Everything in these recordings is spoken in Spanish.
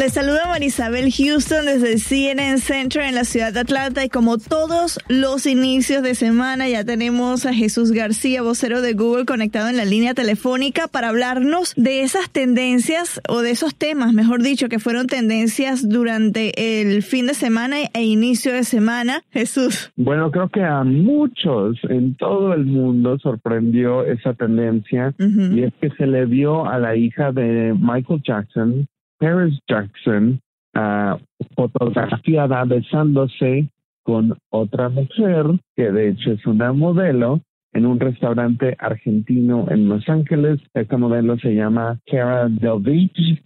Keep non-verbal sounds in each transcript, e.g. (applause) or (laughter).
Les saluda Marisabel Houston desde el CNN Center en la ciudad de Atlanta y como todos los inicios de semana ya tenemos a Jesús García, vocero de Google, conectado en la línea telefónica para hablarnos de esas tendencias o de esos temas, mejor dicho, que fueron tendencias durante el fin de semana e inicio de semana. Jesús. Bueno, creo que a muchos en todo el mundo sorprendió esa tendencia y es que se le vio a la hija de Michael Jackson Paris Jackson uh, fotografiada besándose con otra mujer, que de hecho es una modelo, en un restaurante argentino en Los Ángeles. Esta modelo se llama Cara Delvich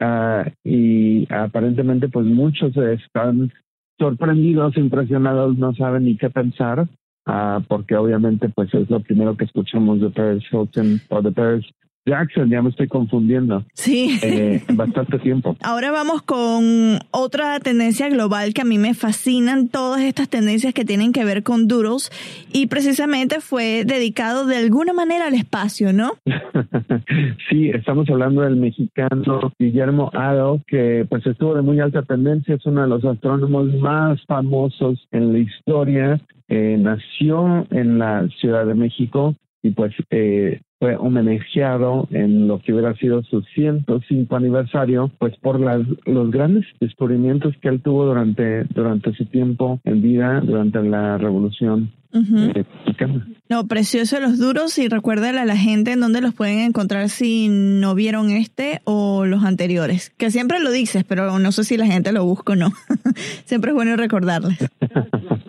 uh, y aparentemente pues muchos están sorprendidos, impresionados, no saben ni qué pensar, uh, porque obviamente pues es lo primero que escuchamos de Paris Hilton o de Paris Jackson, ya me estoy confundiendo. Sí. Eh, (laughs) bastante tiempo. Ahora vamos con otra tendencia global que a mí me fascinan todas estas tendencias que tienen que ver con Doodles y precisamente fue dedicado de alguna manera al espacio, ¿no? (laughs) sí, estamos hablando del mexicano Guillermo Ado, que pues estuvo de muy alta tendencia, es uno de los astrónomos más famosos en la historia. Eh, nació en la Ciudad de México y pues eh, fue homenajeado en lo que hubiera sido su 105 aniversario, pues por las, los grandes descubrimientos que él tuvo durante, durante su tiempo en vida, durante la revolución mexicana. No, precioso los duros y recuérdale a la gente en dónde los pueden encontrar si no vieron este o los anteriores. Que siempre lo dices, pero no sé si la gente lo busca o no. (laughs) siempre es bueno recordarles. (laughs)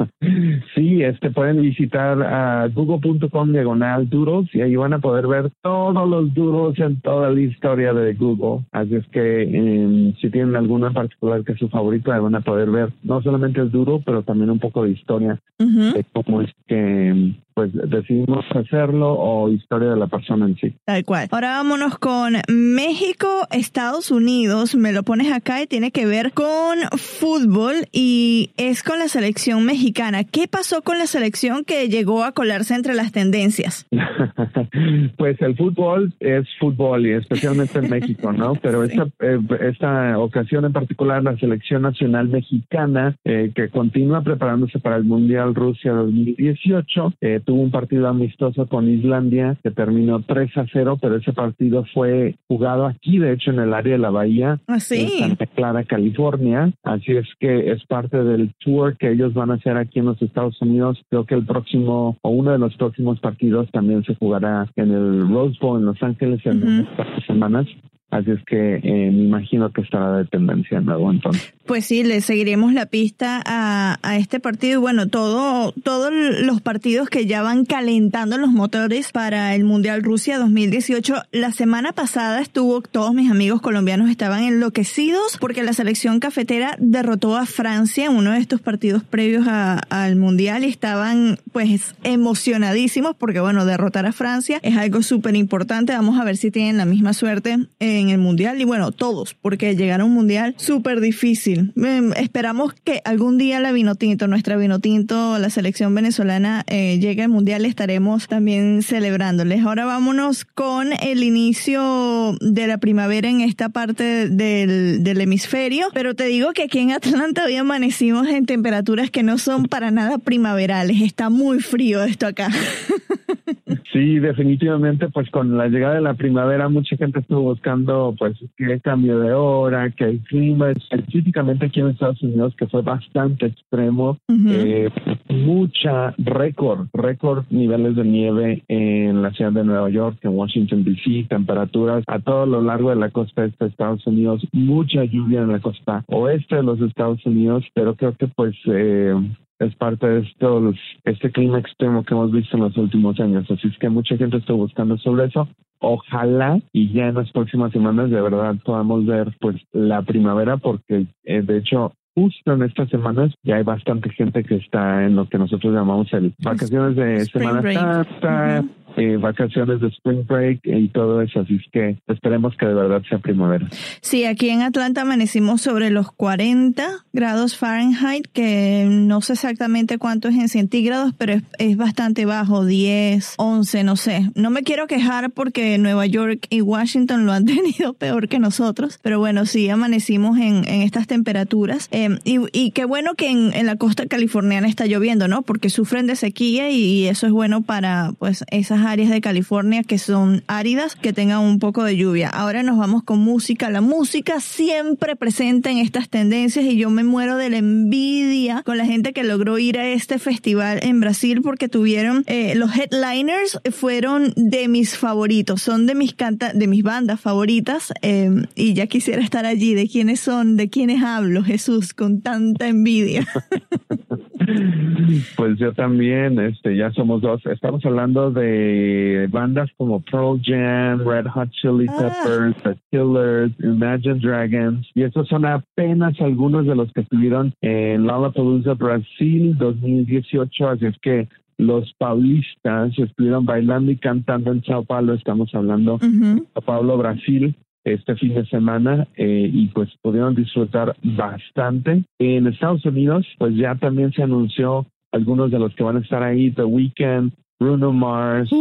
Sí, este pueden visitar a google.com diagonal duros y ahí van a poder ver todos los duros en toda la historia de Google. Así es que em, si tienen alguno en particular que es su favorito, ahí van a poder ver no solamente el duro, pero también un poco de historia de cómo es que pues decidimos hacerlo o historia de la persona en sí. Tal cual. Ahora vámonos con México, Estados Unidos. Me lo pones acá y tiene que ver con fútbol y es con la selección mexicana. ¿Qué pasó con la selección que llegó a colarse entre las tendencias? (laughs) pues el fútbol es fútbol y especialmente en México, ¿no? (laughs) Pero esta, eh, esta ocasión en particular, la selección nacional mexicana eh, que continúa preparándose para el Mundial Rusia 2018, eh, tuvo un partido amistoso con Islandia que terminó 3 a 0, pero ese partido fue jugado aquí, de hecho, en el área de la Bahía, ¿Ah, en Santa Clara, California. Así es que es parte del tour que ellos van a hacer aquí en los Estados Unidos. Creo que el próximo o uno de los próximos partidos también se jugará en el Rose Bowl en Los Ángeles en unas semanas. Así es que eh, me imagino que estará de tendencia nuevo entonces. Pues sí, le seguiremos la pista a, a, este partido y bueno, todo, todos los partidos que ya van calentando los motores para el Mundial Rusia 2018. La semana pasada estuvo, todos mis amigos colombianos estaban enloquecidos porque la selección cafetera derrotó a Francia en uno de estos partidos previos a, al Mundial y estaban pues emocionadísimos porque bueno, derrotar a Francia es algo súper importante. Vamos a ver si tienen la misma suerte en el Mundial y bueno, todos, porque llegar a un Mundial súper difícil esperamos que algún día la Vinotinto, nuestra Vinotinto, la selección venezolana, eh, llegue al Mundial. Estaremos también celebrándoles. Ahora vámonos con el inicio de la primavera en esta parte del, del hemisferio. Pero te digo que aquí en Atlanta hoy amanecimos en temperaturas que no son para nada primaverales. Está muy frío esto acá. (laughs) Sí, definitivamente, pues con la llegada de la primavera mucha gente estuvo buscando pues que hay cambio de hora, que el clima, específicamente aquí en Estados Unidos, que fue bastante extremo, eh, mucha récord, récord niveles de nieve en la ciudad de Nueva York, en Washington DC, temperaturas a todo lo largo de la costa este de Estados Unidos, mucha lluvia en la costa oeste de los Estados Unidos, pero creo que pues eh, es parte de estos, este clima extremo que hemos visto en los últimos años. Así es que mucha gente está buscando sobre eso. Ojalá y ya en las próximas semanas de verdad podamos ver pues la primavera porque eh, de hecho justo en estas semanas ya hay bastante gente que está en lo que nosotros llamamos el vacaciones de Semana Santa, eh, vacaciones de Spring Break y todo eso. Así es que esperemos que de verdad sea primavera. Sí, aquí en Atlanta amanecimos sobre los 40 grados Fahrenheit, que no sé exactamente cuánto es en centígrados, pero es, bastante bajo, 10, 11, no sé. No me quiero quejar porque Nueva York y Washington lo han (laughs) tenido peor que nosotros, pero bueno, sí amanecimos en, en estas temperaturas. Eh, y, y, qué bueno que en, en, la costa californiana está lloviendo, ¿no? Porque sufren de sequía y, y eso es bueno para pues esas áreas de California que son áridas, que tengan un poco de lluvia. Ahora nos vamos con música. La música siempre presente en estas tendencias y yo me muero de la envidia con la gente que logró ir a este festival en Brasil porque tuvieron eh, los headliners fueron de mis favoritos, son de mis canta de mis bandas favoritas eh, y ya quisiera estar allí. ¿De quiénes son? ¿De quiénes hablo? Jesús, con tanta envidia. (laughs) Pues yo también, este, ya somos dos. Estamos hablando de bandas como Pearl Jam, Red Hot Chili ah. Peppers, The Killers, Imagine Dragons, y esos son apenas algunos de los que estuvieron en Lollapalooza Brasil 2018, así es que los paulistas estuvieron bailando y cantando en Sao Paulo, estamos hablando de Sao Paulo, Brasil, este fin de semana eh, y pues pudieron disfrutar bastante. En Estados Unidos, pues ya también se anunció algunos de los que van a estar ahí, The Weeknd, Bruno Mars,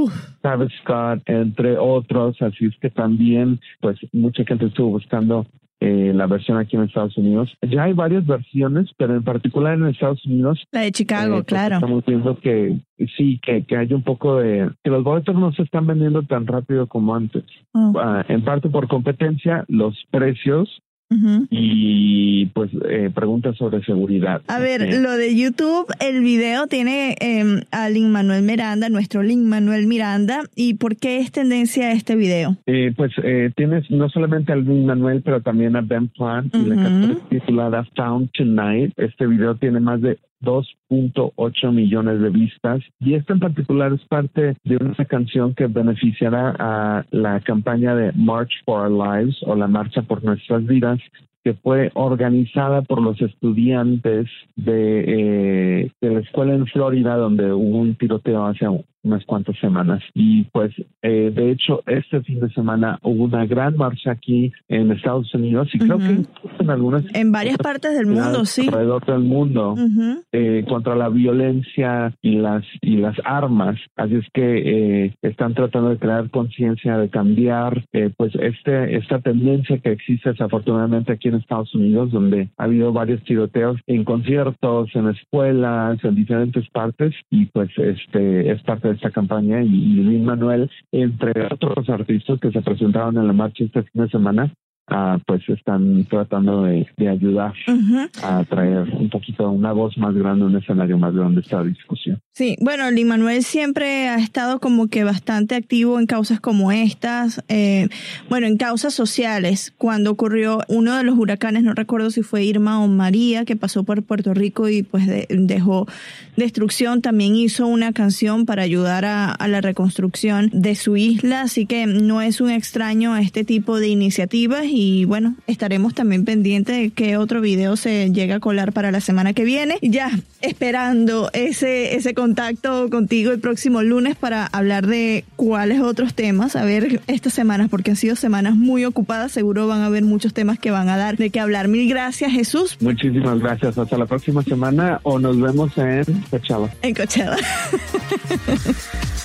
Travis Scott, entre otros, así es que también pues mucha gente estuvo buscando eh, la versión aquí en Estados Unidos. Ya hay varias versiones, pero en particular en Estados Unidos. La de Chicago, eh, pues, claro. Estamos viendo que sí, que, que hay un poco de... que los boletos no se están vendiendo tan rápido como antes. Oh. Ah, en parte por competencia, los precios y pues eh, preguntas sobre seguridad. A ver, lo de YouTube, el video tiene eh, a Lin Manuel Miranda, nuestro Lin Manuel Miranda, ¿y por qué es tendencia este video? Eh, pues eh, tienes no solamente a Lin Manuel, pero también a Ben Plant y la canción titulada Found Tonight. Este video tiene más de 2.8 millones de vistas. Y esta en particular es parte de una canción que beneficiará a la campaña de March for Our Lives o la Marcha por Nuestras Vidas que fue organizada por los estudiantes de, eh, la escuela en Florida donde hubo un tiroteo hace unas cuantas semanas. Y pues, eh, de hecho, este fin de semana hubo una gran marcha aquí en Estados Unidos y creo que en algunas... En varias partes del mundo, sí. Alrededor del mundo, eh, contra la violencia y las, y las armas. Así es que eh, están tratando de crear conciencia, de cambiar, pues, este, esta tendencia que existe desafortunadamente aquí en Estados Unidos, donde ha habido varios tiroteos en conciertos, en escuelas, en diferentes partes, y pues este es parte de esta campaña y, Luis Manuel, entre otros artistas que se presentaron en la marcha este fin de semana, Ah, pues están tratando de, ayudar a traer un poquito una voz más grande, un escenario más grande esta discusión. Sí, bueno, Lin Manuel siempre ha estado como que bastante activo en causas como estas, eh, bueno, en causas sociales. Cuando ocurrió uno de los huracanes, no recuerdo si fue Irma o María, que pasó por Puerto Rico y pues dejó destrucción, también hizo una canción para ayudar a, a la reconstrucción de su isla, así que no es un extraño a este tipo de iniciativas y bueno, estaremos también pendientes de qué otro video se llega a colar para la semana que viene. Ya esperando ese, ese contacto contigo el próximo lunes para hablar de cuáles otros temas, a ver estas semanas, porque han sido semanas muy ocupadas, seguro van a haber muchos temas que van a dar de qué hablar. Mil gracias, Jesús. Muchísimas gracias. Hasta la próxima semana o nos vemos en Coachella. En Coachella. (laughs)